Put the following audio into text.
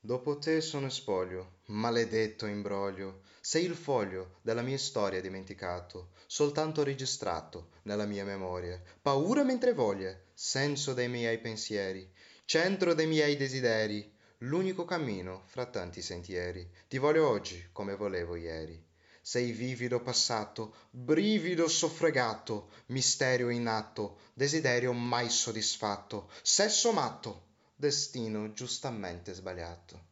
dopo te sono spoglio maledetto imbroglio. Sei il foglio della mia storia dimenticato soltanto registrato nella mia memoria. Paura mentre voglia senso dei miei pensieri centro dei miei desideri l'unico cammino fra tanti sentieri. Ti voglio oggi come volevo ieri. Sei vivido passato brivido soffregato misterio in atto desiderio mai soddisfatto. Sesso matto destino giustamente sbagliato